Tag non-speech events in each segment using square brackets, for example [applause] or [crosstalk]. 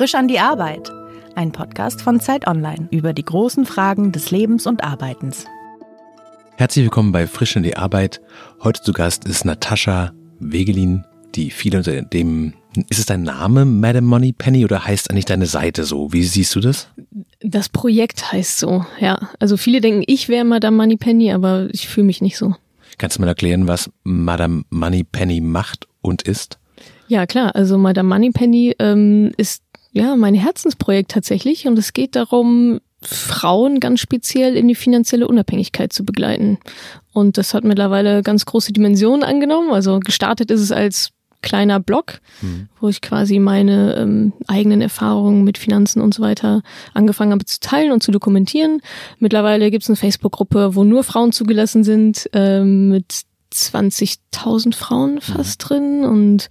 Frisch an die Arbeit. Ein Podcast von Zeit Online über die großen Fragen des Lebens und Arbeitens. Herzlich willkommen bei Frisch an die Arbeit. Heute zu Gast ist Natascha Wegelin, die viele unter dem, ist es dein Name, Madame Money Penny, oder heißt eigentlich deine Seite so? Wie siehst du das? Das Projekt heißt so, ja. Also viele denken, ich wäre Madame Money Penny, aber ich fühle mich nicht so. Kannst du mal erklären, was Madame Money Penny macht und ist? Ja, klar. Also Madame Moneypenny ähm, ist ja mein Herzensprojekt tatsächlich und es geht darum, Frauen ganz speziell in die finanzielle Unabhängigkeit zu begleiten. Und das hat mittlerweile ganz große Dimensionen angenommen. Also gestartet ist es als kleiner Blog, mhm. wo ich quasi meine ähm, eigenen Erfahrungen mit Finanzen und so weiter angefangen habe zu teilen und zu dokumentieren. Mittlerweile gibt es eine Facebook-Gruppe, wo nur Frauen zugelassen sind, ähm, mit 20.000 Frauen fast mhm. drin und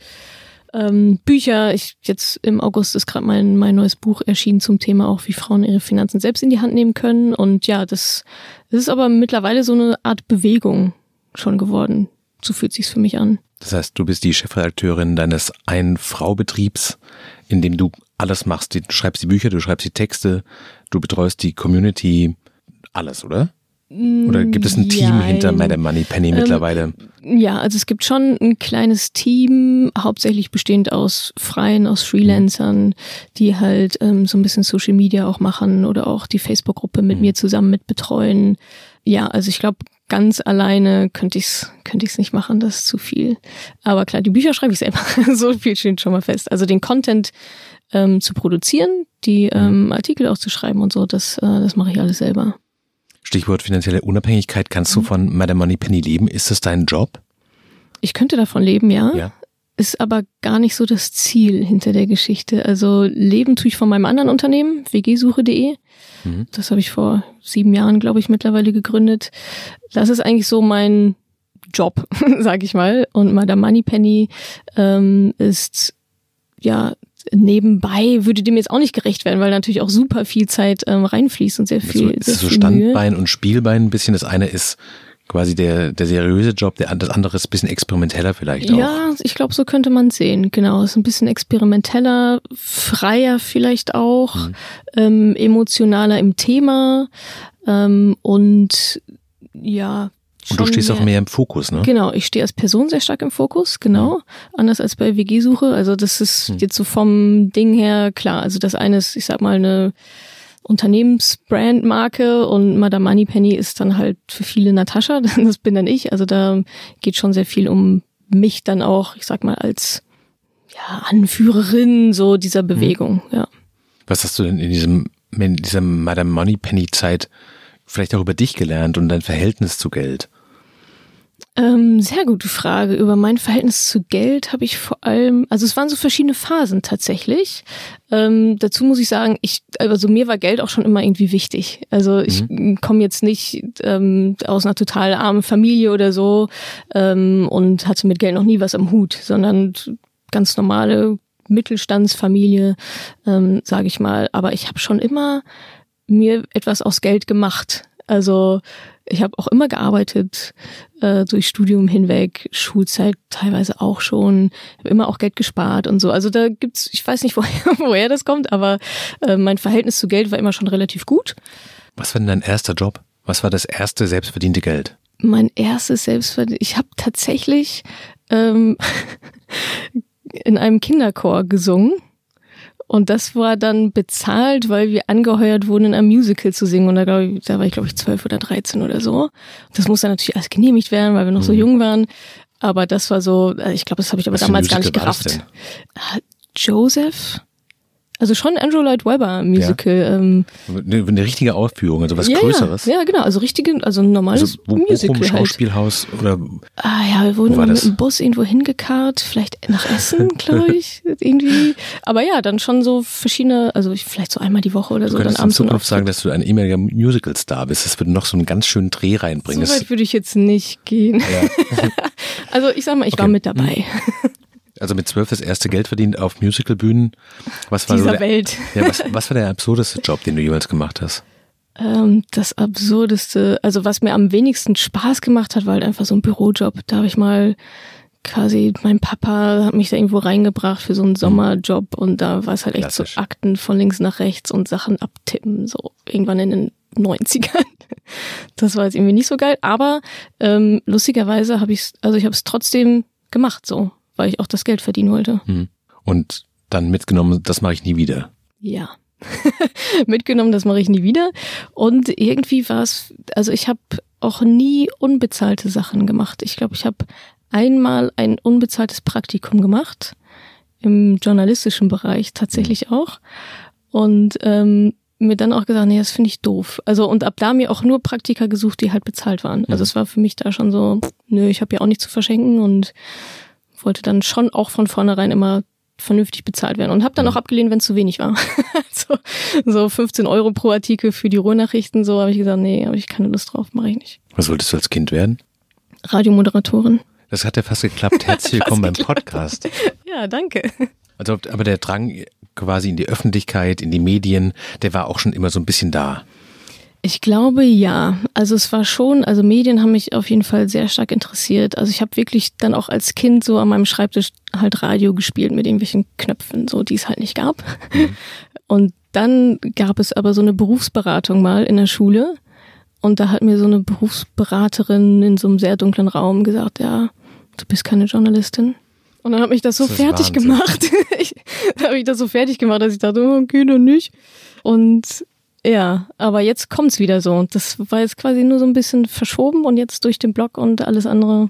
ähm, Bücher. Ich jetzt im August ist gerade mein mein neues Buch erschienen zum Thema auch, wie Frauen ihre Finanzen selbst in die Hand nehmen können. Und ja, das, das ist aber mittlerweile so eine Art Bewegung schon geworden. So fühlt sich's für mich an. Das heißt, du bist die Chefredakteurin deines Ein-Frau-Betriebs, in dem du alles machst. Du schreibst die Bücher, du schreibst die Texte, du betreust die Community, alles, oder? Oder gibt es ein Team ja, hinter Madame Money Penny ähm, mittlerweile? Ja, also es gibt schon ein kleines Team, hauptsächlich bestehend aus Freien, aus Freelancern, die halt ähm, so ein bisschen Social Media auch machen oder auch die Facebook-Gruppe mit mhm. mir zusammen mit betreuen. Ja, also ich glaube, ganz alleine könnte ich's könnte ich's nicht machen, das ist zu viel. Aber klar, die Bücher schreibe ich selber. [laughs] so viel steht schon mal fest. Also den Content ähm, zu produzieren, die mhm. ähm, Artikel auch zu schreiben und so, das, äh, das mache ich alles selber. Stichwort finanzielle Unabhängigkeit. Kannst du mhm. von Madame Money Penny leben? Ist das dein Job? Ich könnte davon leben, ja. ja. Ist aber gar nicht so das Ziel hinter der Geschichte. Also leben tue ich von meinem anderen Unternehmen, wgsuche.de. Mhm. Das habe ich vor sieben Jahren, glaube ich, mittlerweile gegründet. Das ist eigentlich so mein Job, [laughs] sag ich mal. Und Madame Money Penny ähm, ist ja nebenbei würde dem jetzt auch nicht gerecht werden, weil natürlich auch super viel Zeit ähm, reinfließt und sehr viel. Also, ist sehr so Standbein und Spielbein ein bisschen. Das eine ist quasi der, der seriöse Job, der, das andere ist ein bisschen experimenteller vielleicht auch. Ja, ich glaube, so könnte man sehen. Genau, ist ein bisschen experimenteller, freier vielleicht auch, mhm. ähm, emotionaler im Thema ähm, und ja, und du stehst auch mehr im Fokus, ne? Genau, ich stehe als Person sehr stark im Fokus, genau. Mhm. Anders als bei WG-Suche. Also das ist mhm. jetzt so vom Ding her klar. Also das eine ist, ich sag mal, eine Unternehmensbrandmarke und Madame Moneypenny ist dann halt für viele Natascha, [laughs] das bin dann ich. Also da geht schon sehr viel um mich dann auch, ich sag mal, als ja, Anführerin so dieser mhm. Bewegung, mhm. ja. Was hast du denn in diesem, in dieser Madame Moneypenny Zeit vielleicht auch über dich gelernt und dein Verhältnis zu Geld? Ähm, sehr gute Frage. Über mein Verhältnis zu Geld habe ich vor allem, also es waren so verschiedene Phasen tatsächlich. Ähm, dazu muss ich sagen, ich, also mir war Geld auch schon immer irgendwie wichtig. Also ich mhm. komme jetzt nicht ähm, aus einer total armen Familie oder so ähm, und hatte mit Geld noch nie was am Hut, sondern ganz normale Mittelstandsfamilie, ähm, sage ich mal. Aber ich habe schon immer mir etwas aus Geld gemacht. Also ich habe auch immer gearbeitet, äh, durch Studium hinweg, Schulzeit teilweise auch schon, habe immer auch Geld gespart und so. Also da gibt's, ich weiß nicht, [laughs] woher, woher das kommt, aber äh, mein Verhältnis zu Geld war immer schon relativ gut. Was war denn dein erster Job? Was war das erste selbstverdiente Geld? Mein erstes selbstverdiente, ich habe tatsächlich ähm, [laughs] in einem Kinderchor gesungen und das war dann bezahlt, weil wir angeheuert wurden, in einem Musical zu singen. Und da, glaub ich, da war ich, glaube ich, zwölf oder dreizehn oder so. Das musste natürlich alles genehmigt werden, weil wir noch mhm. so jung waren. Aber das war so, äh, ich glaube, das habe ich aber Was damals gar nicht gerafft. Joseph? Also schon Andrew Lloyd Webber Musical. Ja. Ähm, eine, eine, richtige Aufführung, also was ja, Größeres. Ja, genau, also richtige, also ein normales also, wo, Musical. Bochum, halt. Schauspielhaus oder. Ah ja, wir wurden mit dem Bus irgendwo hingekarrt, vielleicht nach Essen, [laughs] glaube ich, irgendwie. Aber ja, dann schon so verschiedene, also vielleicht so einmal die Woche oder du so. Dann abends in Zukunft sagen, dass du ein ehemaliger Musical-Star bist. Das würde noch so einen ganz schönen Dreh reinbringen. So weit würde ich jetzt nicht gehen. Ja. [laughs] also ich sag mal, ich okay. war mit dabei. Also mit zwölf das erste Geld verdient auf Musicalbühnen. Was war Dieser der, Welt. Ja, was, was war der absurdeste Job, den du jemals gemacht hast? Ähm, das absurdeste, also was mir am wenigsten Spaß gemacht hat, war halt einfach so ein Bürojob. Da habe ich mal quasi, mein Papa hat mich da irgendwo reingebracht für so einen Sommerjob und da war es halt echt Klassisch. so Akten von links nach rechts und Sachen abtippen, so irgendwann in den 90ern. Das war jetzt irgendwie nicht so geil, aber ähm, lustigerweise habe ich also ich habe es trotzdem gemacht so, weil ich auch das Geld verdienen wollte. Hm. Und dann mitgenommen, das mache ich nie wieder. Ja. [laughs] Mitgenommen, das mache ich nie wieder. Und irgendwie war es, also ich habe auch nie unbezahlte Sachen gemacht. Ich glaube, ich habe einmal ein unbezahltes Praktikum gemacht, im journalistischen Bereich tatsächlich auch. Und ähm, mir dann auch gesagt, nee, das finde ich doof. Also und ab da mir auch nur Praktika gesucht, die halt bezahlt waren. Also es war für mich da schon so, nö, ich habe ja auch nichts zu verschenken und wollte dann schon auch von vornherein immer vernünftig bezahlt werden und habe dann auch abgelehnt, wenn es zu wenig war. [laughs] so, so 15 Euro pro Artikel für die Ruhrnachrichten, so habe ich gesagt, nee, habe ich keine Lust drauf, mache ich nicht. Was wolltest du als Kind werden? Radiomoderatorin. Das hat ja fast geklappt. [laughs] Herzlich willkommen beim Podcast. [laughs] Ja, danke. Also, aber der Drang quasi in die Öffentlichkeit, in die Medien, der war auch schon immer so ein bisschen da. Ich glaube ja. Also es war schon, also Medien haben mich auf jeden Fall sehr stark interessiert. Also ich habe wirklich dann auch als Kind so an meinem Schreibtisch halt Radio gespielt mit irgendwelchen Knöpfen, so die es halt nicht gab. [laughs] Und dann gab es aber so eine Berufsberatung mal in der Schule. Und da hat mir so eine Berufsberaterin in so einem sehr dunklen Raum gesagt, ja, du bist keine Journalistin. Und dann hat mich das so Das fertig Wahnsinn. gemacht. [laughs] ich, da habe ich das so fertig gemacht, dass ich dachte, oh, okay, dann nicht. Und ja, aber jetzt kommt's wieder so. Und das war jetzt quasi nur so ein bisschen verschoben und jetzt durch den Blog und alles andere.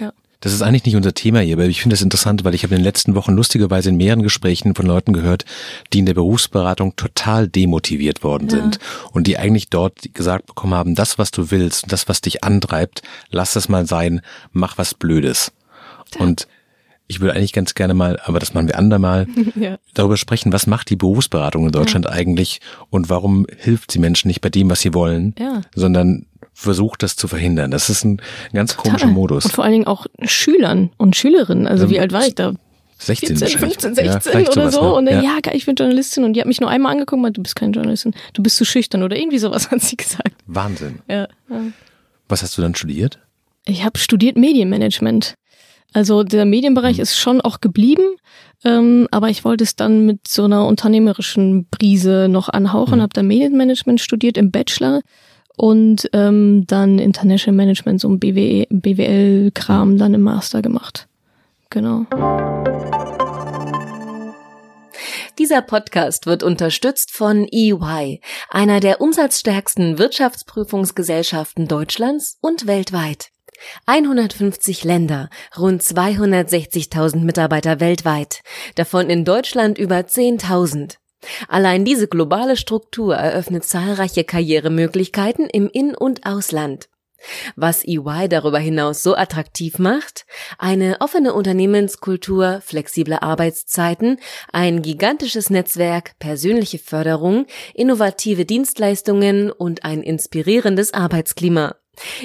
Ja. Das ist eigentlich nicht unser Thema hier, aber ich finde das interessant, weil ich habe in den letzten Wochen lustigerweise in mehreren Gesprächen von Leuten gehört, die in der Berufsberatung total demotiviert worden Ja. sind und die eigentlich dort gesagt bekommen haben, das, was du willst, das, was dich antreibt, lass das mal sein, mach was Blödes. Und ich würde eigentlich ganz gerne mal, aber das machen wir andermal, [laughs] ja. darüber sprechen, was macht die Berufsberatung in Deutschland eigentlich und warum hilft sie Menschen nicht bei dem, was sie wollen, Ja. sondern versucht das zu verhindern. Das ist ein ganz komischer Total. Modus. Und vor allen Dingen auch Schülern und Schülerinnen. Also Ähm, wie alt war ich da? 16 14, wahrscheinlich. 15, Ja, 16 vielleicht oder so. ne? Und dann, ja. ja, ich bin Journalistin. Und die hat mich nur einmal angeguckt und meinte, du bist keine Journalistin. Du bist zu schüchtern oder irgendwie sowas [laughs] hat sie gesagt. Wahnsinn. Ja. ja. Was hast du dann studiert? Ich habe studiert Medienmanagement. Also der Medienbereich Mhm. ist schon auch geblieben, ähm, aber ich wollte es dann mit so einer unternehmerischen Brise noch anhauchen, Mhm. habe dann Medienmanagement studiert im Bachelor und ähm, dann International Management, so ein BWE, BWL-Kram dann im Master gemacht. Genau. Dieser Podcast wird unterstützt von EY, einer der umsatzstärksten Wirtschaftsprüfungsgesellschaften Deutschlands und weltweit. 150 Länder, rund 260.000 Mitarbeiter weltweit, davon in Deutschland über 10.000. Allein diese globale Struktur eröffnet zahlreiche Karrieremöglichkeiten im In- und Ausland. Was EY darüber hinaus so attraktiv macht? Eine offene Unternehmenskultur, flexible Arbeitszeiten, ein gigantisches Netzwerk, persönliche Förderung, innovative Dienstleistungen und ein inspirierendes Arbeitsklima.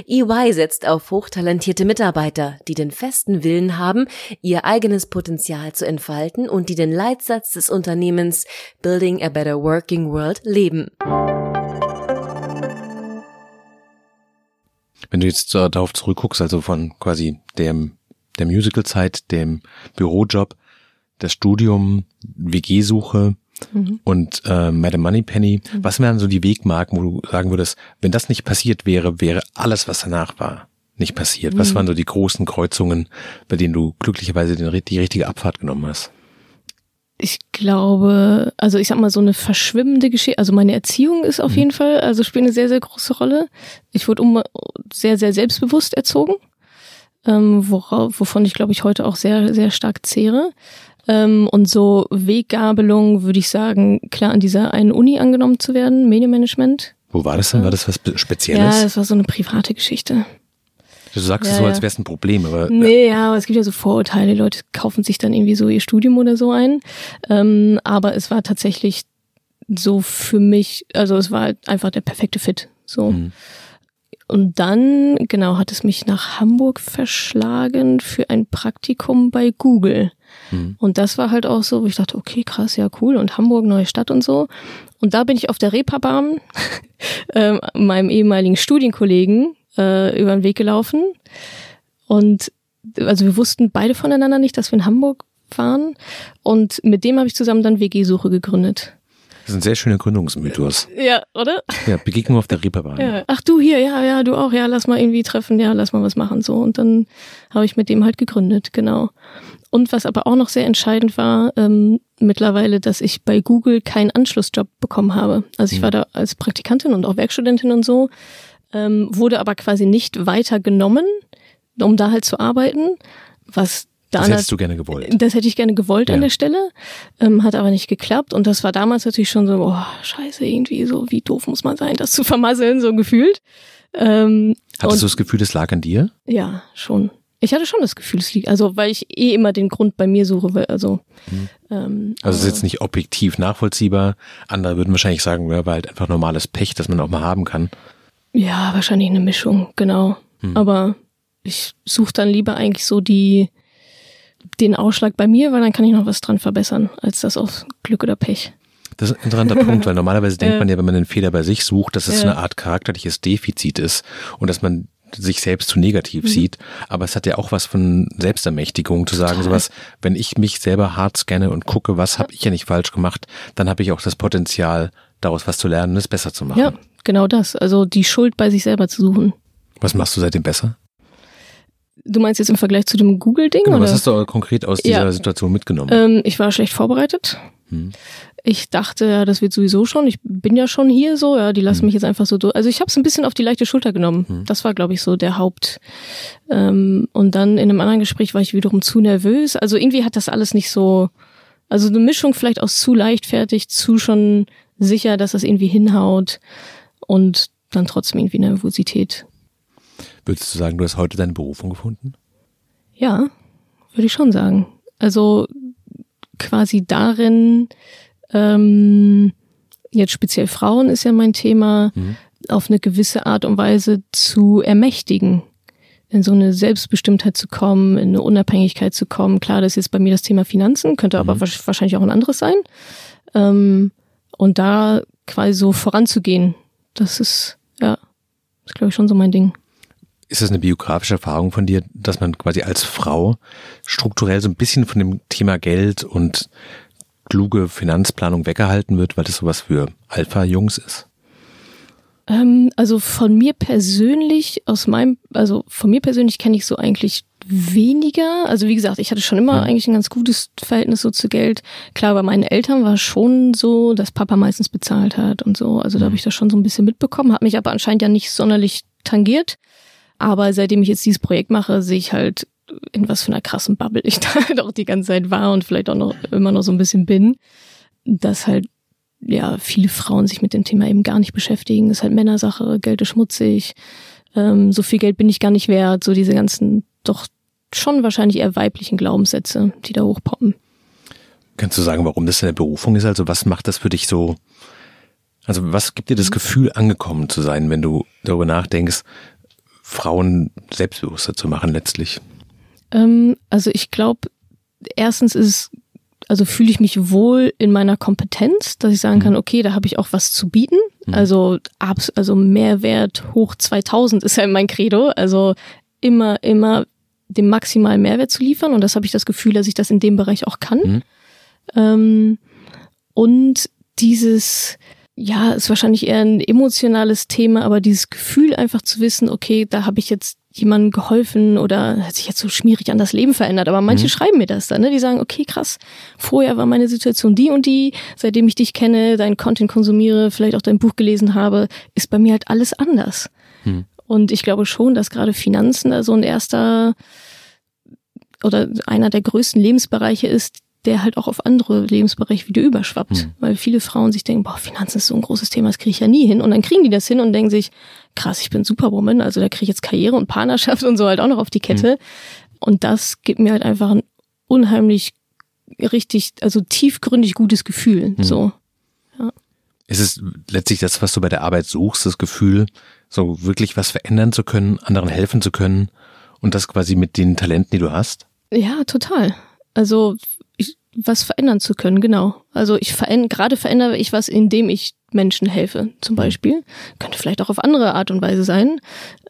EY setzt auf hochtalentierte Mitarbeiter, die den festen Willen haben, ihr eigenes Potenzial zu entfalten und die den Leitsatz des Unternehmens Building a Better Working World leben. Wenn du jetzt darauf zurückguckst, also von quasi dem, der Musical-Zeit, dem Bürojob, das Studium, WG-Suche Mhm. und äh, Madame Moneypenny, was wären so die Wegmarken, wo du sagen würdest, wenn das nicht passiert wäre, wäre alles, was danach war, nicht passiert? Was Mhm. waren so die großen Kreuzungen, bei denen du glücklicherweise den, die richtige Abfahrt genommen hast? Ich glaube, also ich sag mal so eine verschwimmende Geschichte, also meine Erziehung ist auf jeden Fall, also spielt eine sehr, sehr große Rolle. Ich wurde um, sehr, sehr selbstbewusst erzogen, ähm, worauf, wovon ich glaube ich heute auch sehr, sehr stark zehre. Ähm, und so Weggabelung würde ich sagen, klar an dieser einen Uni angenommen zu werden, Medienmanagement. Wo war das denn? War das was Be- Ja, Spezielles? das war so eine private Geschichte. du sagst es ja, so, als wäre es ein Problem, aber Nee, ja, aber es gibt ja so Vorurteile. Die Leute kaufen sich dann irgendwie so ihr Studium oder so ein. Ähm, aber es war tatsächlich so für mich, also es war halt einfach der perfekte Fit. So. Mhm. Und dann, genau, hat es mich nach Hamburg verschlagen für ein Praktikum bei Google. Mhm. Und das war halt auch so, wo ich dachte, okay, krass, ja, cool. Und Hamburg, neue Stadt und so. Und da bin ich auf der Reeperbahn [laughs] ähm, meinem ehemaligen Studienkollegen äh, über den Weg gelaufen. Und also wir wussten beide voneinander nicht, dass wir in Hamburg waren. Und mit dem habe ich zusammen dann WG-Suche gegründet. Das ist ein sehr schöner Gründungsmythos. Ja, oder? Ja, Begegnung auf der Reeperbahn. Ja. Ach du hier, ja, ja, du auch, ja, lass mal irgendwie treffen, ja, lass mal was machen so. Und dann habe ich mit dem halt gegründet, genau. Und was aber auch noch sehr entscheidend war, ähm, mittlerweile, dass ich bei Google keinen Anschlussjob bekommen habe. Also ich war da als Praktikantin und auch Werkstudentin und so, ähm, wurde aber quasi nicht weiter genommen, um da halt zu arbeiten, was da Das hättest du gerne gewollt. das hätte ich gerne gewollt Ja. an der Stelle, ähm, hat aber nicht geklappt. Und das war damals natürlich schon so, boah, scheiße, irgendwie so, wie doof muss man sein, das zu [laughs] vermasseln, so gefühlt. Ähm, Hattest du das Gefühl, das lag an dir? Ja, schon. Ich hatte schon das Gefühl, es liegt, also weil ich eh immer den Grund bei mir suche, weil, also. Ähm, Also es ist aber- jetzt nicht objektiv nachvollziehbar. Andere würden wahrscheinlich sagen, ja, war halt einfach normales Pech, das man auch mal haben kann. Ja, wahrscheinlich eine Mischung, genau. Aber ich suche dann lieber eigentlich so die den Ausschlag bei mir, weil dann kann ich noch was dran verbessern, als das auf Glück oder Pech. Das ist ein interessanter Punkt, weil [laughs] normalerweise denkt man ja, wenn man den Fehler bei sich sucht, dass es Ja. eine Art charakterliches Defizit ist und dass man sich selbst zu negativ Mhm. sieht. Aber es hat ja auch was von Selbstermächtigung zu sagen, sowas, wenn ich mich selber hart scanne und gucke, was habe ich ja nicht falsch gemacht, dann habe ich auch das Potenzial, daraus was zu lernen und es besser zu machen. Ja, genau das. Also die Schuld bei sich selber zu suchen. Was machst du seitdem besser? Du meinst jetzt im Vergleich zu dem Google-Ding? Genau, oder? was hast du konkret aus dieser Ja. Situation mitgenommen? Ähm, ich war schlecht vorbereitet. Hm. Ich dachte, ja, das wird sowieso schon. Ich bin ja schon hier so, ja, die lassen Hm. mich jetzt einfach so durch. Also ich habe es ein bisschen auf die leichte Schulter genommen. Das war, glaube ich, so der Haupt. Ähm, und dann in einem anderen Gespräch war ich wiederum zu nervös. Also irgendwie hat das alles nicht so. Also eine Mischung vielleicht aus zu leichtfertig, zu schon sicher, dass das irgendwie hinhaut und dann trotzdem irgendwie Nervosität. Würdest du sagen, du hast heute deine Berufung gefunden? Ja, würde ich schon sagen. Also quasi darin, ähm, jetzt speziell Frauen ist ja mein Thema, auf eine gewisse Art und Weise zu ermächtigen, in so eine Selbstbestimmtheit zu kommen, in eine Unabhängigkeit zu kommen. Klar, das ist jetzt bei mir das Thema Finanzen, könnte aber wahrsch- wahrscheinlich auch ein anderes sein. Ähm, und da quasi so voranzugehen, das ist, ja, ist glaube ich schon so mein Ding. Ist das eine biografische Erfahrung von dir, dass man quasi als Frau strukturell so ein bisschen von dem Thema Geld und kluge Finanzplanung weggehalten wird, weil das sowas für Alpha-Jungs ist? Ähm, also von mir persönlich, aus meinem, also von mir persönlich kenne ich so eigentlich weniger. Also wie gesagt, ich hatte schon immer Ja. eigentlich ein ganz gutes Verhältnis so zu Geld. Klar, bei meinen Eltern war es schon so, dass Papa meistens bezahlt hat und so. Also da habe ich das schon so ein bisschen mitbekommen, hat mich aber anscheinend ja nicht sonderlich tangiert. Aber seitdem ich jetzt dieses Projekt mache, sehe ich halt, in was für einer krassen Bubble ich [laughs] da halt auch die ganze Zeit war und vielleicht auch noch immer noch so ein bisschen bin. Dass halt ja, viele Frauen sich mit dem Thema eben gar nicht beschäftigen. Das ist halt Männersache, Geld ist schmutzig, ähm, so viel Geld bin ich gar nicht wert, so diese ganzen doch schon wahrscheinlich eher weiblichen Glaubenssätze, die da hochpoppen. Kannst du sagen, warum das deine Berufung ist? Also was macht das für dich so? Also was gibt dir das Gefühl, angekommen zu sein, wenn du darüber nachdenkst, Frauen selbstbewusster zu machen letztlich? Ähm, also ich glaube, erstens ist also fühle ich mich wohl in meiner Kompetenz, dass ich sagen kann, okay, da habe ich auch was zu bieten. Also abs also Mehrwert hoch 2000 ist ja mein Credo. Also immer, immer den maximalen Mehrwert zu liefern. Und das habe ich das Gefühl, dass ich das in dem Bereich auch kann. Mhm. Ähm, und dieses, ja, ist wahrscheinlich eher ein emotionales Thema, aber dieses Gefühl einfach zu wissen, okay, da habe ich jetzt jemandem geholfen oder hat sich jetzt so schmierig an das Leben verändert. Aber manche schreiben mir das dann, ne? Die sagen, okay, krass, vorher war meine Situation die und die, seitdem ich dich kenne, deinen Content konsumiere, vielleicht auch dein Buch gelesen habe, ist bei mir halt alles anders. Hm. Und ich glaube schon, dass gerade Finanzen da so ein erster oder einer der größten Lebensbereiche ist, der halt auch auf andere Lebensbereiche wieder überschwappt. Hm. Weil viele Frauen sich denken, boah, Finanzen ist so ein großes Thema, das kriege ich ja nie hin. Und dann kriegen die das hin und denken sich, krass, ich bin Superwoman, also da kriege ich jetzt Karriere und Partnerschaft und so halt auch noch auf die Kette. Und das gibt mir halt einfach ein unheimlich richtig, also tiefgründig gutes Gefühl. So. Ist es letztlich das, was du bei der Arbeit suchst, das Gefühl, so wirklich was verändern zu können, anderen helfen zu können und das quasi mit den Talenten, die du hast? Ja, total. Also ich, was verändern zu können, genau. Also ich verändere, gerade verändere ich was, indem ich Menschen helfe, zum Beispiel. Könnte vielleicht auch auf andere Art und Weise sein.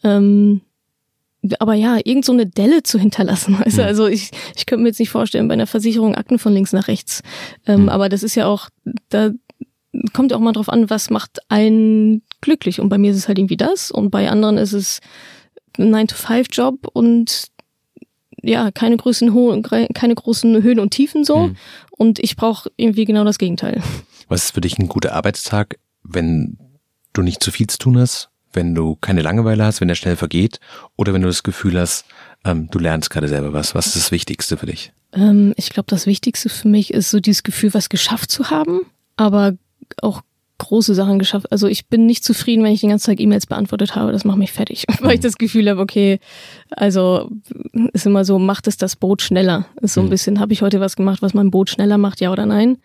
Ähm, aber ja, irgend so eine Delle zu hinterlassen. [laughs] Mhm. Also ich, ich könnte mir jetzt nicht vorstellen, bei einer Versicherung Akten von links nach rechts. Ähm, Mhm. Aber das ist ja auch, da kommt ja auch mal drauf an, was macht einen glücklich. Und bei mir ist es halt irgendwie das und bei anderen ist es ein 9-to-5-Job und ja, keine großen, Ho keine großen Höhen und Tiefen so. Mhm. Und ich brauche irgendwie genau das Gegenteil. Was ist für dich ein guter Arbeitstag, wenn du nicht zu viel zu tun hast, wenn du keine Langeweile hast, wenn der schnell vergeht oder wenn du das Gefühl hast, ähm, du lernst gerade selber was? Was ist das Wichtigste für dich? Ähm, ich glaube, das Wichtigste für mich ist so dieses Gefühl, was geschafft zu haben, aber auch große Sachen geschafft. Also ich bin nicht zufrieden, wenn ich den ganzen Tag E-Mails beantwortet habe. Das macht mich fertig, [laughs] weil ich das Gefühl habe, okay, also ist immer so, macht es das Boot schneller. Ist so ein Mhm. bisschen, habe ich heute was gemacht, was mein Boot schneller macht, ja oder nein?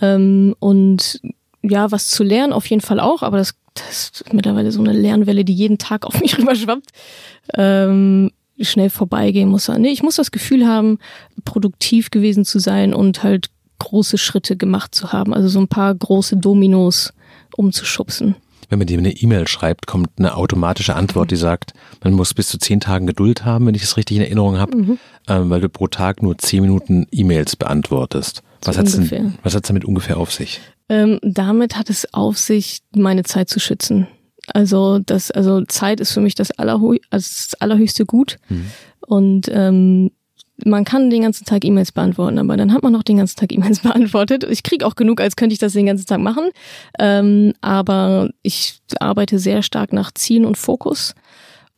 Ähm, und ja, was zu lernen auf jeden Fall auch, aber das, das ist mittlerweile so eine Lernwelle, die jeden Tag auf [laughs] mich rüberschwappt. Ähm, schnell vorbeigehen muss. Nee, ich muss das Gefühl haben, produktiv gewesen zu sein und halt große Schritte gemacht zu haben. Also so ein paar große Dominos umzuschubsen. Wenn man dir eine E-Mail schreibt, kommt eine automatische Antwort, die sagt, man muss bis zu zehn Tagen Geduld haben, wenn ich das richtig in Erinnerung habe, Mhm. ähm, weil du pro Tag nur zehn Minuten E-Mails beantwortest. Was was hat's damit ungefähr auf sich? Ähm, damit hat es auf sich, meine Zeit zu schützen. Also das, also Zeit ist für mich das, allerhö also das allerhöchste Gut. Mhm. Und ähm, man kann den ganzen Tag E-Mails beantworten, aber dann hat man noch den ganzen Tag E-Mails [laughs] beantwortet. Ich kriege auch genug, als könnte ich das den ganzen Tag machen. Ähm, aber ich arbeite sehr stark nach Zielen und Fokus.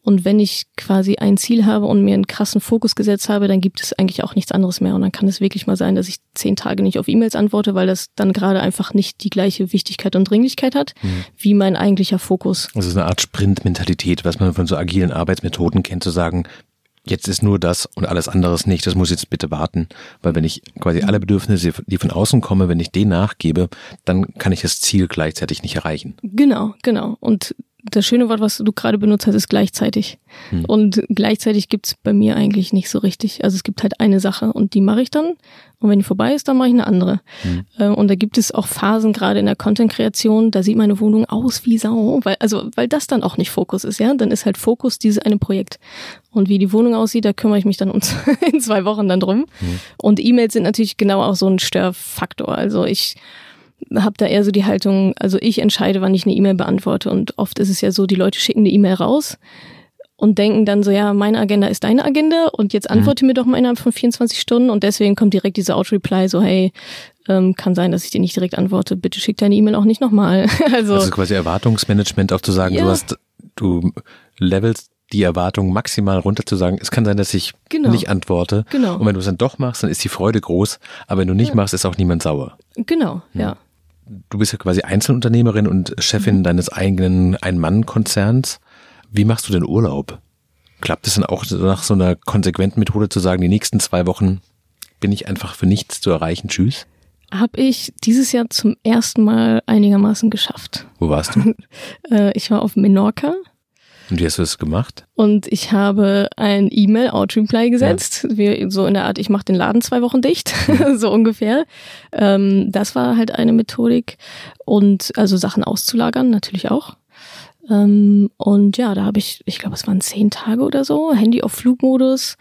Und wenn ich quasi ein Ziel habe und mir einen krassen Fokus gesetzt habe, dann gibt es eigentlich auch nichts anderes mehr. Und dann kann es wirklich mal sein, dass ich zehn Tage nicht auf E-Mails antworte, weil das dann gerade einfach nicht die gleiche Wichtigkeit und Dringlichkeit hat, Mhm. wie mein eigentlicher Fokus. Also so eine Art Sprint-Mentalität, was man von so agilen Arbeitsmethoden kennt, zu sagen, jetzt ist nur das und alles anderes nicht, das muss jetzt bitte warten. Weil wenn ich quasi alle Bedürfnisse, die von außen kommen, wenn ich denen nachgebe, dann kann ich das Ziel gleichzeitig nicht erreichen. Genau, genau. Und das schöne Wort, was du gerade benutzt hast, ist gleichzeitig. Hm. Und gleichzeitig gibt's bei mir eigentlich nicht so richtig. Also es gibt halt eine Sache und die mache ich dann. Und wenn die vorbei ist, dann mache ich eine andere. Hm. Äh, Und da gibt es auch Phasen, gerade in der Content-Kreation, da sieht meine Wohnung aus wie Sau. Weil, also, weil das dann auch nicht Fokus ist, ja. Dann ist halt Fokus dieses eine Projekt. Und wie die Wohnung aussieht, da kümmere ich mich dann [laughs] in zwei Wochen dann drum. Und E-Mails sind natürlich genau auch so ein Störfaktor. Also ich habe da eher so die Haltung, also ich entscheide, wann ich eine E-Mail beantworte. Und oft ist es ja so, die Leute schicken eine E-Mail raus und denken dann so, ja, meine Agenda ist deine Agenda und jetzt antworte mir doch mal innerhalb von 24 Stunden. Und deswegen kommt direkt diese Auto-Reply so, hey, ähm, kann sein, dass ich dir nicht direkt antworte. Bitte schick deine E-Mail auch nicht nochmal. [laughs] also Also quasi Erwartungsmanagement auch zu sagen, Ja. du hast, du levelst die Erwartung maximal runter zu sagen, es kann sein, dass ich Genau. nicht antworte. Genau. Und wenn du es dann doch machst, dann ist die Freude groß. Aber wenn du nicht machst, ist auch niemand sauer. genau, ja. Du bist ja quasi Einzelunternehmerin und Chefin Mhm. deines eigenen Ein-Mann-Konzerns. Wie machst du denn Urlaub? Klappt es dann auch nach so einer konsequenten Methode zu sagen, die nächsten zwei Wochen bin ich einfach für nichts zu erreichen? Tschüss. Habe ich dieses Jahr zum ersten Mal einigermaßen geschafft. Wo warst du? [laughs] Äh, ich war auf Menorca. Und wie hast du das gemacht? Und ich habe ein E-Mail-Auto-Reply gesetzt, wie, so in der Art, ich mache den Laden zwei Wochen dicht, [laughs] so ungefähr. Ähm, das war halt eine Methodik. Und also Sachen auszulagern, natürlich auch. Ähm, und ja, da habe ich, ich glaube, es waren zehn Tage oder so, Handy auf Flugmodus.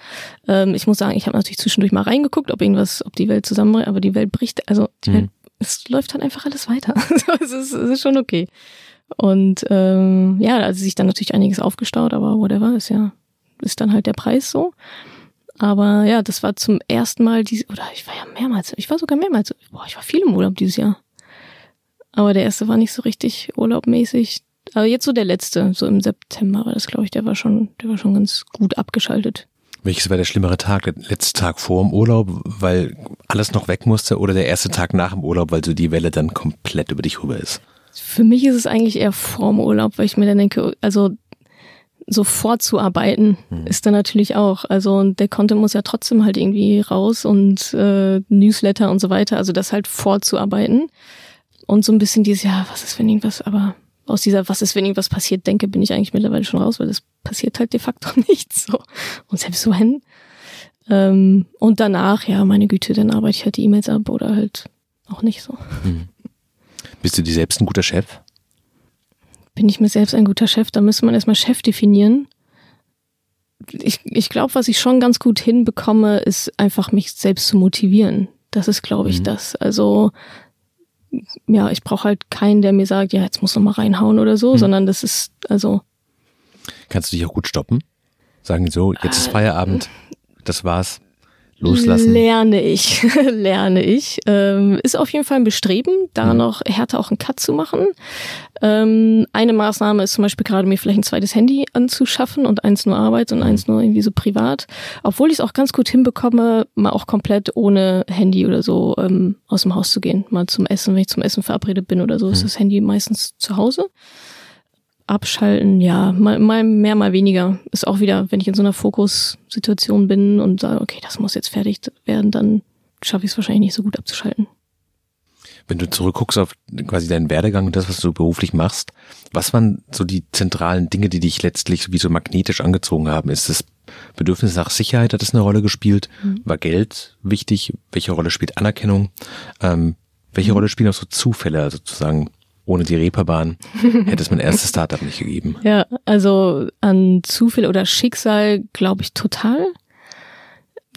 Ähm, ich muss sagen, ich habe natürlich zwischendurch mal reingeguckt, ob irgendwas, ob die Welt zusammenbricht, aber die Welt bricht, also die Mhm. Welt, es läuft dann einfach alles weiter. [laughs] es, ist, es ist schon okay. Und ähm, ja, also sich dann natürlich einiges aufgestaut, aber whatever, ist ja, ist dann halt der Preis so. Aber ja, das war zum ersten Mal, die, oder ich war ja mehrmals, ich war sogar mehrmals, boah, ich war viel im Urlaub dieses Jahr. Aber der erste war nicht so richtig urlaubmäßig. Aber jetzt so der letzte, so im September war das, glaube ich, der war schon, der war schon ganz gut abgeschaltet. Welches war der schlimmere Tag? Der letzte Tag vor dem Urlaub, weil alles noch weg musste oder der erste Tag nach dem Urlaub, weil so die Welle dann komplett über dich rüber ist? Für mich ist es eigentlich eher vorm Urlaub, weil ich mir dann denke, also so vorzuarbeiten ist dann natürlich auch. Also der Content muss ja trotzdem halt irgendwie raus und äh, Newsletter und so weiter. Also das halt vorzuarbeiten. Und so ein bisschen dieses, ja, was ist, wenn irgendwas, aber aus dieser, was ist, wenn irgendwas passiert, denke, bin ich eigentlich mittlerweile schon raus, weil das passiert halt de facto [laughs] nichts. So. Und selbst wenn. Ähm, und danach, ja, meine Güte, dann arbeite ich halt die E-Mails ab oder halt auch nicht so. Bist du dir selbst ein guter Chef? bin ich mir selbst ein guter Chef? Da müsste man erstmal Chef definieren. ich, ich glaube, was ich schon ganz gut hinbekomme, ist einfach mich selbst zu motivieren. Das ist, glaube ich, mhm. das. Also ja, ich brauche halt keinen, der mir sagt, ja, jetzt muss noch mal reinhauen oder so, mhm. sondern das ist, also. Kannst du dich auch gut stoppen? Sagen so, jetzt ist Feierabend, das war's. Loslassen. Lerne ich, [laughs] lerne ich. Ähm, ist auf jeden Fall ein Bestreben, da mhm. noch härter auch einen Cut zu machen. Ähm, eine Maßnahme ist zum Beispiel gerade mir vielleicht ein zweites Handy anzuschaffen und eins nur Arbeit und eins nur irgendwie so privat. Obwohl ich es auch ganz gut hinbekomme, mal auch komplett ohne Handy oder so ähm, aus dem Haus zu gehen. Mal zum Essen, wenn ich zum Essen verabredet bin oder so, mhm. ist das Handy meistens zu Hause abschalten, ja, mal, mal mehr, mal weniger. Ist auch wieder, wenn ich in so einer Fokussituation bin und sage, okay, das muss jetzt fertig werden, dann schaffe ich es wahrscheinlich nicht so gut abzuschalten. Wenn du zurückguckst auf quasi deinen Werdegang und das, was du beruflich machst, was waren so die zentralen Dinge, die dich letztlich wie so magnetisch angezogen haben? Ist das Bedürfnis nach Sicherheit, hat das eine Rolle gespielt? Mhm. War Geld wichtig? Welche Rolle spielt Anerkennung? Ähm, welche mhm. Rolle spielen auch so Zufälle, also sozusagen ohne die Reeperbahn [laughs] hätte es mein erstes Startup nicht gegeben. Ja, also an Zufall oder Schicksal glaube ich total.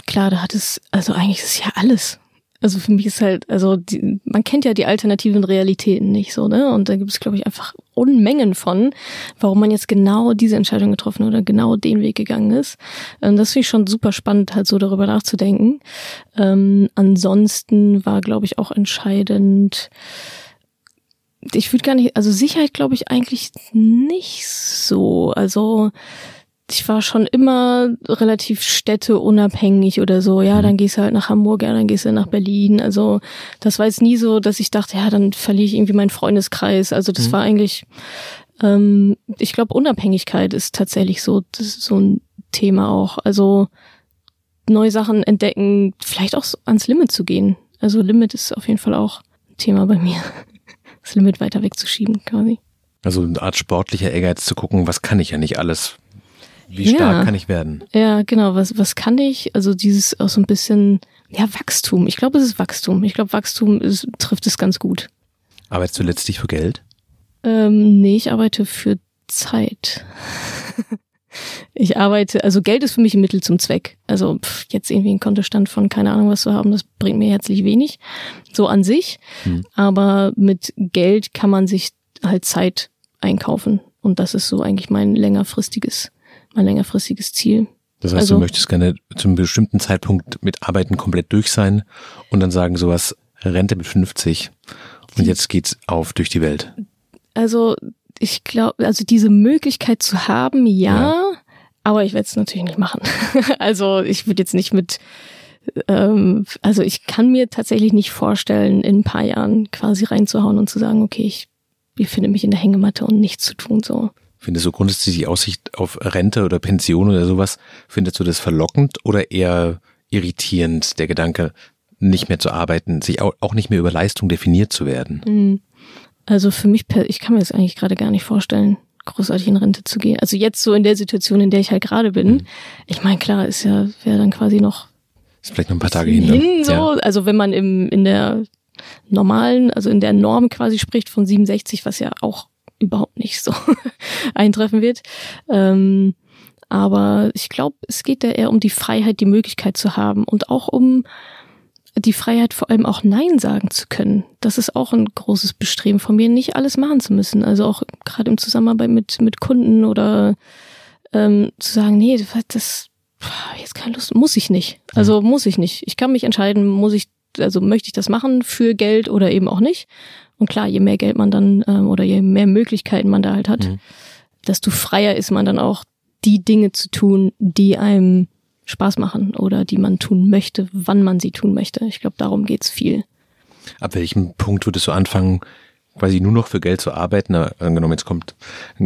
Klar, da hat es, also eigentlich ist es ja alles. Also für mich ist halt, also die, man kennt ja die alternativen Realitäten nicht so, ne? Und da gibt es, glaube ich, einfach Unmengen von, warum man jetzt genau diese Entscheidung getroffen oder genau den Weg gegangen ist. Ähm, das finde ich schon super spannend, halt so darüber nachzudenken. Ähm, ansonsten war, glaube ich, auch entscheidend, ich würde gar nicht, also Sicherheit glaube ich eigentlich nicht so. Also ich war schon immer relativ städteunabhängig oder so. Ja, dann gehst du halt nach Hamburg, ja, dann gehst du nach Berlin. Also das war jetzt nie so, dass ich dachte, ja, dann verliere ich irgendwie meinen Freundeskreis. Also das mhm. war eigentlich, ähm, ich glaube, Unabhängigkeit ist tatsächlich so, das ist so ein Thema auch. Also neue Sachen entdecken, vielleicht auch ans Limit zu gehen. Also Limit ist auf jeden Fall auch ein Thema bei mir das Limit weiter wegzuschieben quasi. Also eine Art sportlicher Ehrgeiz zu gucken, was kann ich ja nicht alles? Wie stark ja. kann ich werden? Ja, genau. Was, was kann ich? Also dieses auch so ein bisschen, ja, Wachstum. Ich glaube, es ist Wachstum. Ich glaube, Wachstum ist, trifft es ganz gut. Arbeitest du letztlich für Geld? Ähm, nee, ich arbeite für Zeit. [laughs] ich arbeite, also Geld ist für mich ein Mittel zum Zweck. Also pff, jetzt irgendwie einen Kontostand von keine Ahnung was zu haben, das bringt mir herzlich wenig, so an sich. Hm. Aber mit Geld kann man sich halt Zeit einkaufen. Und das ist so eigentlich mein längerfristiges, mein längerfristiges Ziel. Das heißt, also, du möchtest gerne zu einem bestimmten Zeitpunkt mit Arbeiten komplett durch sein und dann sagen sowas, Rente mit 50 und jetzt geht's auf durch die Welt. Also ich glaube, also diese Möglichkeit zu haben, ja, ja. Aber ich werde es natürlich nicht machen. [laughs] also ich würde jetzt nicht mit, ähm, also ich kann mir tatsächlich nicht vorstellen, in ein paar Jahren quasi reinzuhauen und zu sagen, okay, ich befinde mich in der Hängematte und nichts zu tun so. Findest du grundsätzlich die Aussicht auf Rente oder Pension oder sowas, findest du das verlockend oder eher irritierend, der Gedanke, nicht mehr zu arbeiten, sich auch nicht mehr über Leistung definiert zu werden? Mhm. Also für mich, ich kann mir das eigentlich gerade gar nicht vorstellen, großartig in Rente zu gehen. Also jetzt so in der Situation, in der ich halt gerade bin. Mhm. Ich meine, klar, ist ja, wäre dann quasi noch. Ist vielleicht noch ein paar Tage hin. Ne? hin so. Ja. Also wenn man im, in der normalen, also in der Norm quasi spricht von 67, was ja auch überhaupt nicht so [laughs] eintreffen wird. Ähm, aber ich glaube, es geht da eher um die Freiheit, die Möglichkeit zu haben und auch um die Freiheit vor allem auch Nein sagen zu können. Das ist auch ein großes Bestreben von mir, nicht alles machen zu müssen. Also auch gerade im Zusammenarbeit mit, mit Kunden oder ähm, zu sagen, nee, das jetzt keine Lust, muss ich nicht. Also muss ich nicht. Ich kann mich entscheiden, muss ich, also möchte ich das machen für Geld oder eben auch nicht. Und klar, je mehr Geld man dann ähm, oder je mehr Möglichkeiten man da halt hat, mhm. desto freier ist man dann auch, die Dinge zu tun, die einem Spaß machen oder die man tun möchte, wann man sie tun möchte. Ich glaube, darum geht's viel. Ab welchem Punkt würdest du anfangen, quasi nur noch für Geld zu arbeiten? Angenommen, jetzt kommt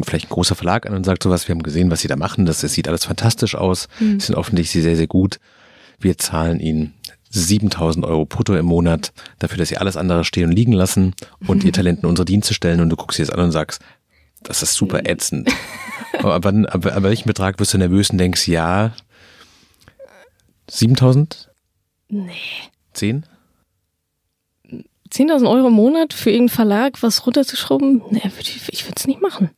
vielleicht ein großer Verlag an und sagt sowas, wir haben gesehen, was sie da machen, das, das sieht alles fantastisch aus, mhm. sind offensichtlich sehr, sehr gut. Wir zahlen ihnen 7000 Euro brutto im Monat dafür, dass sie alles andere stehen und liegen lassen und mhm. ihr [laughs] Talent in unsere Dienste stellen und du guckst dir das an und sagst, das ist super ätzend. aber, aber, aber, aber welchen Betrag wirst du nervös und denkst, ja, 7000? Nee. 10? 10.000 Euro im Monat für irgendeinen Verlag was runterzuschrauben? Nee, ich, ich würde es nicht machen.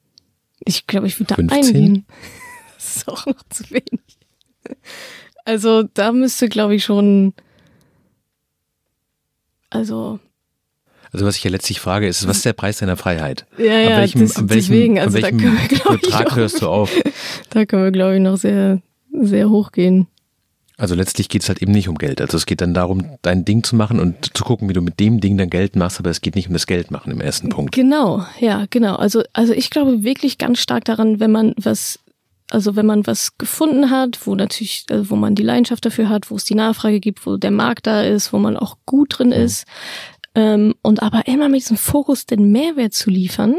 Ich glaube, ich würde da 15? eingehen. [laughs] das ist auch noch zu wenig. Also da müsste, glaube ich, schon. Also. Also was ich ja letztlich frage, ist, was ist der Preis deiner Freiheit? Ja, ja, an welchem, das, an welchem, deswegen, also an welchem [laughs] da können wir, Betrag ich, hörst du auf? Da können wir, glaube ich, noch sehr, sehr hoch gehen. Also letztlich geht es halt eben nicht um Geld. Also es geht dann darum, dein Ding zu machen und zu gucken, wie du mit dem Ding dein Geld machst, aber es geht nicht um das Geld machen im ersten Punkt. Genau, ja, genau. Also, also ich glaube wirklich ganz stark daran, wenn man was, also wenn man was gefunden hat, wo natürlich, also wo man die Leidenschaft dafür hat, wo es die Nachfrage gibt, wo der Markt da ist, wo man auch gut drin ist, ähm, und aber immer mit diesem Fokus den Mehrwert zu liefern,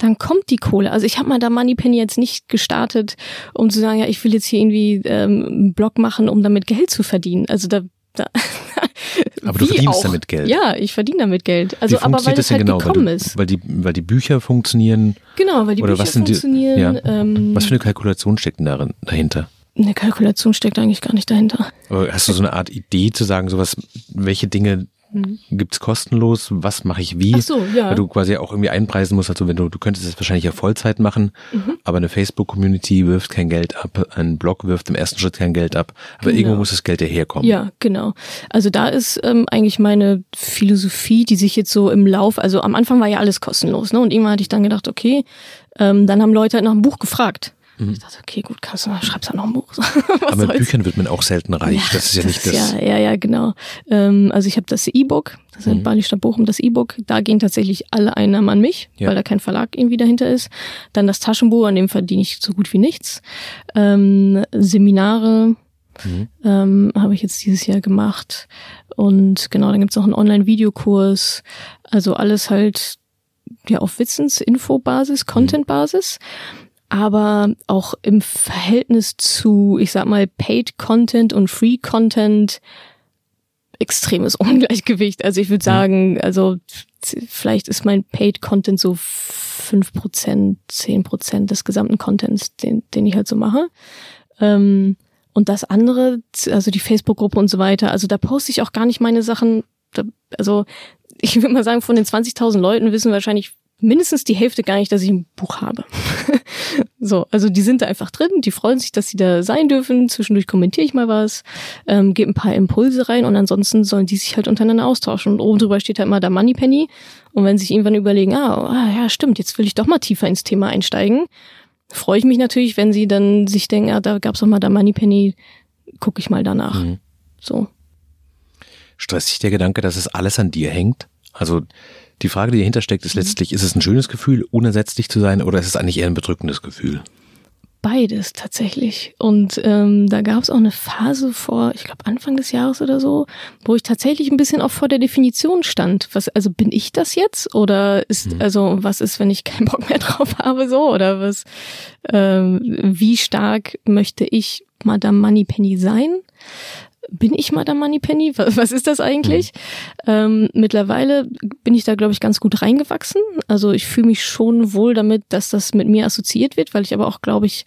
dann kommt die Kohle. Also ich habe mal da Moneypenny jetzt nicht gestartet, um zu sagen, ja, ich will jetzt hier irgendwie ähm, einen Blog machen, um damit Geld zu verdienen. Also da, da [laughs] Aber du verdienst auch? damit Geld. Ja, ich verdiene damit Geld. Also aber weil das halt genau? gekommen weil, du, ist. Weil die, weil die Bücher funktionieren. Genau, weil die Bücher was sind die- funktionieren. ja. ähm, Was für eine Kalkulation steckt denn darin, dahinter? eine Kalkulation steckt eigentlich gar nicht dahinter. Aber hast du so eine Art Idee zu sagen, sowas, welche Dinge gibt's kostenlos, was mache ich wie? Ach so, ja. Weil du quasi auch irgendwie einpreisen musst, also wenn du, du könntest es wahrscheinlich ja Vollzeit machen, Mhm. aber eine Facebook-Community wirft kein Geld ab, ein Blog wirft im ersten Schritt kein Geld ab, aber Genau. irgendwo muss das Geld ja herkommen. Ja, genau. Also da ist ähm, eigentlich meine Philosophie, die sich jetzt so im Lauf, also am Anfang war ja alles kostenlos, ne? Und irgendwann hatte ich dann gedacht, okay, ähm, dann haben Leute halt nach einem Buch gefragt. Ich dachte, okay, gut, kannst du, schreibst halt noch ein Buch. [laughs] Mhm. aber mit? Büchern wird man auch selten reich. das ist ja nicht das. Ja, ja, ja, genau. Ähm, also ich habe das E-Book, das ist Mhm. in Bali Stadt Bochum, das E-Book, da gehen tatsächlich alle Einnahmen an mich, Ja. weil da kein Verlag irgendwie dahinter ist. Dann das Taschenbuch, an dem verdiene ich so gut wie nichts. Ähm, Seminare Mhm. ähm, habe ich jetzt dieses Jahr gemacht. Und genau, dann gibt's noch einen Online-Videokurs. Also alles halt ja auf Wissens-Info-Basis, Content-Basis aber auch im Verhältnis zu, ich sag mal, Paid Content und Free Content extremes [laughs] Ungleichgewicht. Also ich würde sagen, also vielleicht ist mein Paid Content so 5%, 10% des gesamten Contents, den, den ich halt so mache. Ähm, und das andere, also die Facebook-Gruppe und so weiter, also da poste ich auch gar nicht meine Sachen. Da, also ich würde mal sagen, von den 20.000 Leuten wissen wahrscheinlich mindestens die Hälfte gar nicht, dass ich ein Buch habe. [laughs] so, also die sind da einfach drin, die freuen sich, dass sie da sein dürfen. Zwischendurch kommentiere ich mal was, ähm, gebe ein paar Impulse rein und ansonsten sollen die sich halt untereinander austauschen. Und oben drüber steht halt mal der Moneypenny. Und wenn sie sich irgendwann überlegen, ah, ah, ja, stimmt, jetzt will ich doch mal tiefer ins Thema einsteigen, freue ich mich natürlich, wenn sie dann sich denken, ah, da gab's doch mal der Moneypenny, gucke ich mal danach. Mhm. So. Stresst dich der Gedanke, dass es alles an dir hängt? Also die Frage, die dahinter steckt, Mhm. ist letztlich, ist es ein schönes Gefühl, unersetzlich zu sein, oder ist es eigentlich eher ein bedrückendes Gefühl? Beides tatsächlich. Und ähm, da gab es auch eine Phase vor, ich glaube Anfang des Jahres oder so, wo ich tatsächlich ein bisschen auch vor der Definition stand. Was, also bin ich das jetzt? Oder ist, also was ist, wenn ich keinen Bock mehr [laughs] drauf habe, so? Oder was, ähm, wie stark möchte ich Madame Moneypenny sein? Bin ich Madame Moneypenny? Was, [laughs] was ist das eigentlich? Ähm, mittlerweile bin ich da, glaube ich, ganz gut reingewachsen. Also ich fühle mich schon wohl damit, dass das mit mir assoziiert wird, weil ich aber auch, glaube ich,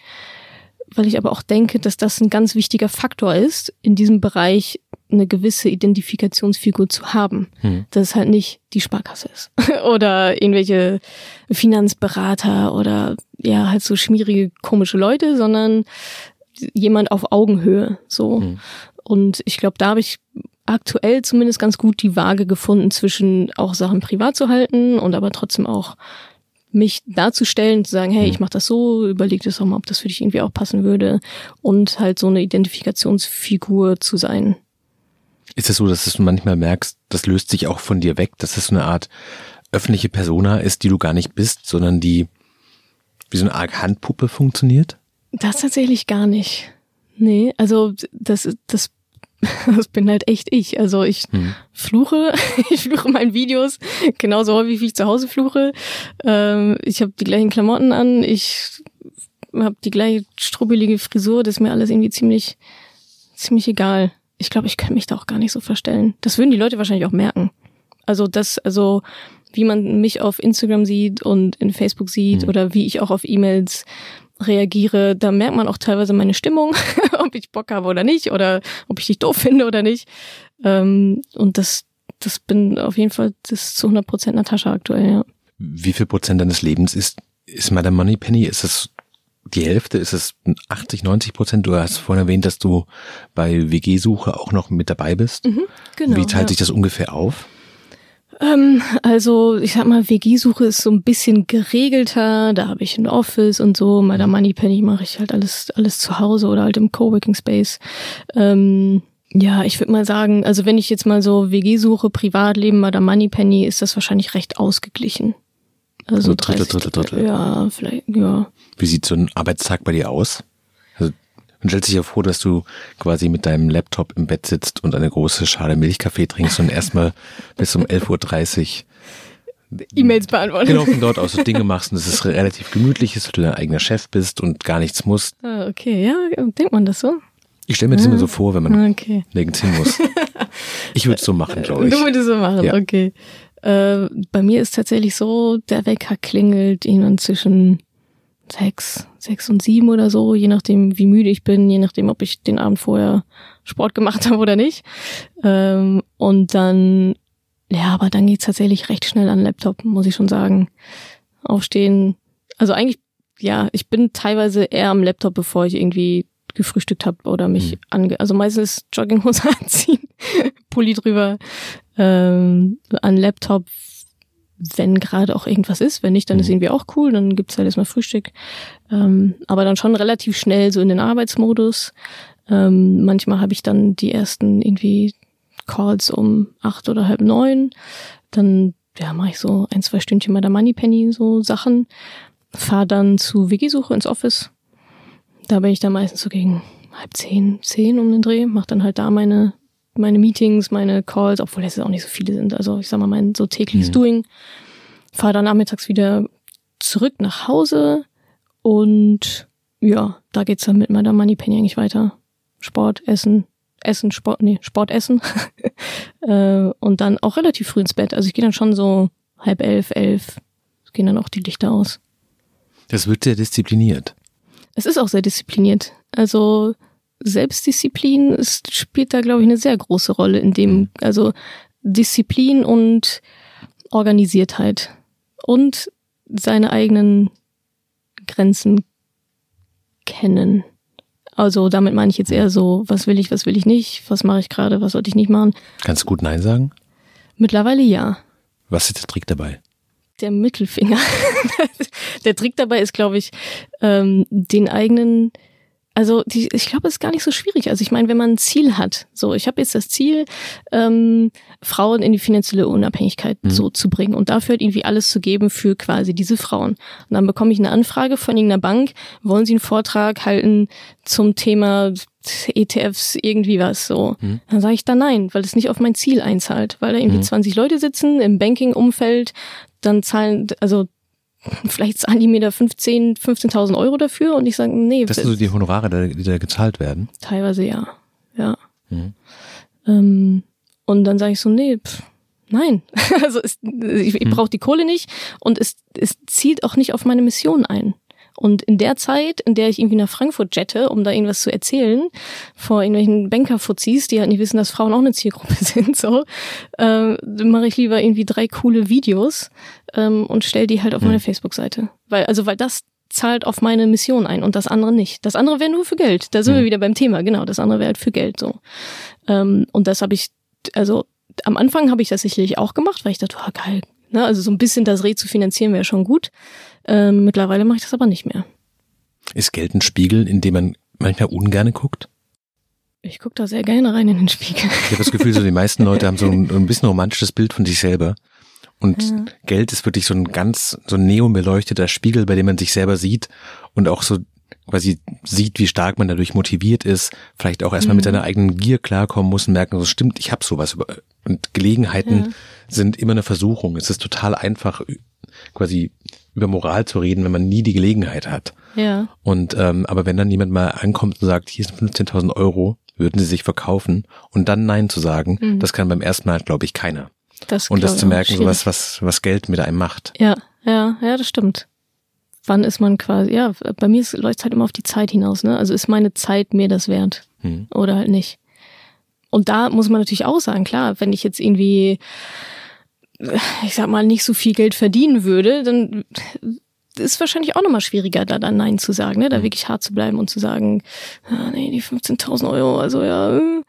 weil ich aber auch denke, dass das ein ganz wichtiger Faktor ist, in diesem Bereich eine gewisse Identifikationsfigur zu haben. Hm. Dass es halt nicht die Sparkasse ist. [laughs] oder irgendwelche Finanzberater oder ja, halt so schmierige, komische Leute, sondern jemand auf Augenhöhe. So. Hm. Und ich glaube, da habe ich aktuell zumindest ganz gut die Waage gefunden zwischen auch Sachen privat zu halten und aber trotzdem auch mich darzustellen, zu sagen, hey, ich mache das so, überleg das doch mal, ob das für dich irgendwie auch passen würde und halt so eine Identifikationsfigur zu sein. Ist es so, dass du manchmal merkst, das löst sich auch von dir weg, dass es so eine Art öffentliche Persona ist, die du gar nicht bist, sondern die wie so eine Art Handpuppe funktioniert? Das tatsächlich gar nicht. Nee, also das, das, [laughs] das bin halt echt ich. Also ich Hm. fluche, [laughs] ich fluche in meinen Videos genauso häufig, wie ich zu Hause fluche. Ähm, ich habe die gleichen Klamotten an, ich habe die gleiche strubbelige Frisur, das ist mir alles irgendwie ziemlich, ziemlich egal. Ich glaube, ich kann mich da auch gar nicht so verstellen. Das würden die Leute wahrscheinlich auch merken. Also das, also wie man mich auf Instagram sieht und in Facebook sieht Hm. oder wie ich auch auf E-Mails reagiere, da merkt man auch teilweise meine Stimmung, [laughs] ob ich Bock habe oder nicht oder ob ich dich doof finde oder nicht. Ähm, und das, das bin auf jeden Fall das zu 100 Prozent Natascha aktuell, ja. Wie viel Prozent deines Lebens ist, ist Madame Moneypenny? Ist es die Hälfte? Ist es 80, 90 Prozent? Du hast vorhin erwähnt, dass du bei WG-Suche auch noch mit dabei bist. Mhm, genau. Wie teilt ja. sich das ungefähr auf? Ähm, also ich sag mal, WG-Suche ist so ein bisschen geregelter. Da habe ich ein Office und so. Bei der Moneypenny mache ich halt alles alles zu Hause oder halt im Coworking Space. Ähm, ja, ich würde mal sagen, also wenn ich jetzt mal so WG-Suche, Privatleben bei der Moneypenny, ist das wahrscheinlich recht ausgeglichen. Also Drittel, Drittel, Drittel. Ja, vielleicht, ja. Wie sieht so ein Arbeitstag bei dir aus? Man stellt sich ja vor, dass du quasi mit deinem Laptop im Bett sitzt und eine große Schale Milchkaffee trinkst und erstmal [laughs] bis um 11.30 Uhr E-Mails beantworten. Genau, von dort aus so Dinge machst und es ist [laughs] relativ gemütlich ist, weil du dein eigener Chef bist und gar nichts musst. Ah, okay, ja, denkt man das so? Ich stelle mir das ah, immer so vor, wenn man okay. nirgends hin muss. [laughs] Ich würde es so machen, glaube ich. Du würdest so machen, ja. okay. Äh, bei mir ist tatsächlich so, der Wecker klingelt irgendwann zwischen sechs, sechs und sieben oder so, je nachdem, wie müde ich bin, je nachdem, ob ich den Abend vorher Sport gemacht [laughs] habe oder nicht. Ähm, und dann, ja, aber dann geht's tatsächlich recht schnell an den Laptop, muss ich schon sagen. Aufstehen. Also eigentlich, ja, ich bin teilweise eher am Laptop, bevor ich irgendwie gefrühstückt habe oder mich mhm. ange... Also meistens Jogginghose [laughs] anziehen, Pulli drüber, ähm, an Laptop, wenn gerade auch irgendwas ist. Wenn nicht, dann ist mhm. irgendwie auch cool, dann gibt's halt erstmal Frühstück. Ähm, aber dann schon relativ schnell so in den Arbeitsmodus. Ähm, manchmal habe ich dann die ersten irgendwie Calls um acht oder halb neun. Dann ja, mache ich so ein, zwei Stündchen bei der Moneypenny so Sachen. Fahr dann zu Wiki-Suche ins Office. Da bin ich dann meistens so gegen halb zehn, zehn um den Dreh, mach dann halt da meine meine Meetings, meine Calls, obwohl es auch nicht so viele sind. Also ich sag mal, mein so tägliches mhm. Doing. Fahre dann nachmittags wieder zurück nach Hause und ja, da geht's dann mit meiner Moneypenny eigentlich weiter. Sport, Essen, Essen, Sport, nee, Sport, Essen. [laughs] äh, und dann auch relativ früh ins Bett. Also ich gehe dann schon so halb elf, elf, gehen dann auch die Lichter aus. Das wird sehr diszipliniert. Es ist auch sehr diszipliniert. Also Selbstdisziplin ist, spielt da, glaube ich, eine sehr große Rolle in dem, mhm. also Disziplin und Organisiertheit und seine eigenen Grenzen kennen. Also damit meine ich jetzt eher so, was will ich, was will ich nicht, was mache ich gerade, was sollte ich nicht machen. Kannst du gut Nein sagen? Mittlerweile ja. Was ist der Trick dabei? Der Mittelfinger. [laughs] der Trick dabei ist, glaube ich, ähm, den eigenen also die, ich glaube, es ist gar nicht so schwierig. Also ich meine, wenn man ein Ziel hat, so ich habe jetzt das Ziel, ähm, Frauen in die finanzielle Unabhängigkeit mhm. so zu bringen und dafür halt irgendwie alles zu geben für quasi diese Frauen. Und dann bekomme ich eine Anfrage von irgendeiner Bank, wollen Sie einen Vortrag halten zum Thema ETFs, irgendwie was so. Mhm. Dann sage ich da nein, weil es nicht auf mein Ziel einzahlt, weil da irgendwie mhm. 20 Leute sitzen im Banking-Umfeld, dann zahlen, also [laughs] vielleicht zahlen die mir da 15, 15.000 Euro dafür und ich sage, nee. Das sind so die Honorare, die da gezahlt werden? Teilweise ja, ja. Mhm. Ähm, und dann sage ich so, nee, pff, nein. [laughs] also es, ich, ich mhm. brauche die Kohle nicht und es, es zielt auch nicht auf meine Mission ein. Und in der Zeit, in der ich irgendwie nach Frankfurt jette, um da irgendwas zu erzählen, vor irgendwelchen Bankerfuzis, die halt nicht wissen, dass Frauen auch eine Zielgruppe [laughs] sind, so, äh, mache ich lieber irgendwie drei coole Videos ähm, und stell die halt auf mhm. meine Facebook-Seite. Weil, also, weil das zahlt auf meine Mission ein und das andere nicht. Das andere wäre nur für Geld. Da sind mhm. wir wieder beim Thema, genau. Das andere wäre halt für Geld so. Ähm, und das habe ich, also am Anfang habe ich das sicherlich auch gemacht, weil ich dachte, oh, geil. Ne? Also so ein bisschen das Reh zu finanzieren wäre schon gut. Ähm, mittlerweile mache ich das aber nicht mehr. Ist Geld ein Spiegel, in dem man manchmal ungerne guckt? Ich gucke da sehr gerne rein in den Spiegel. Ich habe das Gefühl, so die meisten Leute haben so ein, ein bisschen romantisches Bild von sich selber. Und ja. Geld ist wirklich so ein ganz, so ein neonbeleuchteter Spiegel, bei dem man sich selber sieht und auch so quasi sieht, wie stark man dadurch motiviert ist, vielleicht auch erstmal mhm. mit seiner eigenen Gier klarkommen muss und merken, so stimmt, ich habe sowas. Und Gelegenheiten ja. sind immer eine Versuchung. Es ist total einfach, quasi über Moral zu reden, wenn man nie die Gelegenheit hat. Ja. Und ähm, aber wenn dann jemand mal ankommt und sagt, hier sind 15.000 Euro, würden sie sich verkaufen und dann Nein zu sagen, mhm. das kann beim ersten Mal, glaube ich, keiner. Das und das zu merken, so was, was, was Geld mit einem macht. Ja, ja, ja, das stimmt. Wann ist man quasi, ja, bei mir läuft es halt immer auf die Zeit hinaus, ne? Also ist meine Zeit mir das wert? Mhm. Oder halt nicht. Und da muss man natürlich auch sagen, klar, wenn ich jetzt irgendwie ich sag mal, nicht so viel Geld verdienen würde, dann ist wahrscheinlich auch nochmal schwieriger, da dann Nein zu sagen, ne? da mhm. wirklich hart zu bleiben und zu sagen, ah, nee, die 15.000 Euro, also ja. Äh.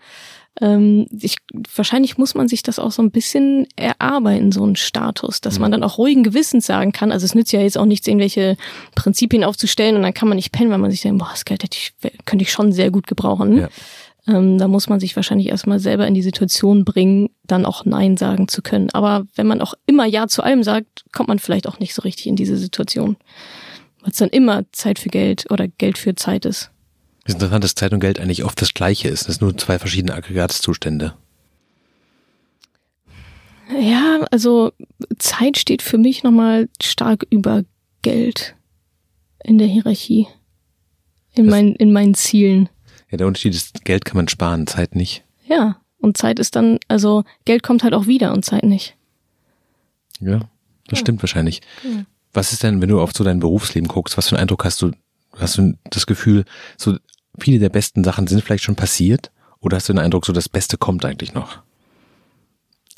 Ähm, ich, wahrscheinlich muss man sich das auch so ein bisschen erarbeiten, so einen Status, dass mhm. man dann auch ruhigen Gewissens sagen kann. Also es nützt ja jetzt auch nichts, irgendwelche Prinzipien aufzustellen und dann kann man nicht pennen, weil man sich denkt, boah, das Geld hätte ich, könnte ich schon sehr gut gebrauchen. Ja. Ähm, da muss man sich wahrscheinlich erstmal selber in die Situation bringen, dann auch Nein sagen zu können. Aber wenn man auch immer Ja zu allem sagt, kommt man vielleicht auch nicht so richtig in diese Situation. Weil es dann immer Zeit für Geld oder Geld für Zeit ist. Es ist interessant, dass Zeit und Geld eigentlich oft das gleiche ist. Es sind nur zwei verschiedene Aggregatzustände. Ja, also Zeit steht für mich nochmal stark über Geld in der Hierarchie. In, mein, in meinen Zielen. Ja, der Unterschied ist, Geld kann man sparen, Zeit nicht. Ja, und Zeit ist dann, also Geld kommt halt auch wieder und Zeit nicht. Ja, das ja. stimmt wahrscheinlich. Ja. Was ist denn, wenn du auf so dein Berufsleben guckst, was für einen Eindruck hast du, hast du das Gefühl, so viele der besten Sachen sind vielleicht schon passiert? Oder hast du den Eindruck, so das Beste kommt eigentlich noch?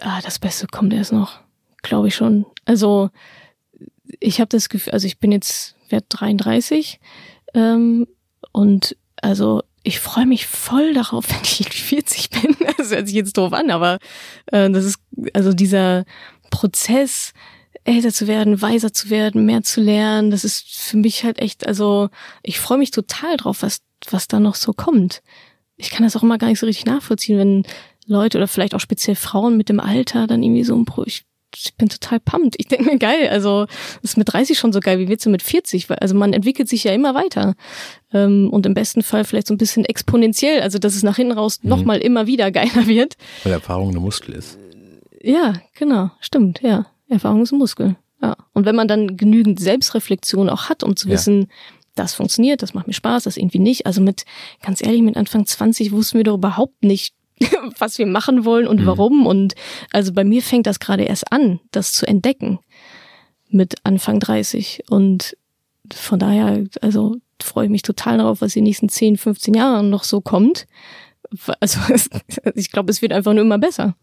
Ah, das Beste kommt erst noch. Glaube ich schon. Also, ich habe das Gefühl, also ich bin jetzt wert 33 ähm, und also ich freue mich voll darauf, [laughs] wenn ich 40 bin. [laughs] Das hört sich jetzt doof an, aber äh, das ist also dieser Prozess, älter zu werden, weiser zu werden, mehr zu lernen. Das ist für mich halt echt, also ich freue mich total drauf, was, was da noch so kommt. Ich kann das auch immer gar nicht so richtig nachvollziehen, wenn Leute oder vielleicht auch speziell Frauen mit dem Alter dann irgendwie so ein Pro, ich ich bin total pumped. Ich denke mir, geil, also ist mit 30 schon so geil, wie wird's denn mit 40? Also man entwickelt sich ja immer weiter. Ähm, und im besten Fall vielleicht so ein bisschen exponentiell, also dass es nach hinten raus mhm. nochmal immer wieder geiler [laughs] wird. Weil Erfahrung eine Muskel ist. Ja, genau, stimmt, ja. Erfahrung ist ein Muskel. Ja. Und wenn man dann genügend Selbstreflexion auch hat, um zu wissen, ja. das funktioniert, das macht mir Spaß, das irgendwie nicht. Also mit, ganz ehrlich, mit Anfang 20 wussten wir doch überhaupt nicht, [laughs] was wir machen wollen und mhm. warum. Und also bei mir fängt das gerade erst an, das zu entdecken mit Anfang 30. Und von daher, also freue ich mich total darauf, was die nächsten 10, 15 Jahre noch so kommt. [laughs] Also ich glaube, es wird einfach nur immer besser.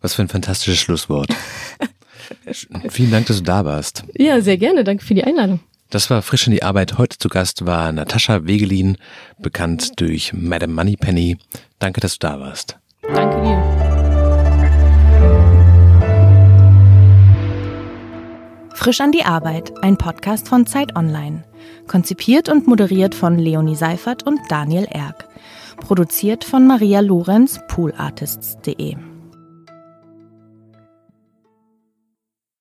Was für ein fantastisches Schlusswort. [laughs] Vielen Dank, dass du da warst. Ja, sehr gerne. Danke für die Einladung. Das war frisch in die Arbeit. Heute zu Gast war Natascha Wegelin, bekannt durch Madame Moneypenny. Danke, dass du da warst. Danke dir. Frisch an die Arbeit, ein Podcast von Zeit Online. Konzipiert und moderiert von Leonie Seifert und Daniel Erck. Produziert von Maria Lorenz, poolartists.de.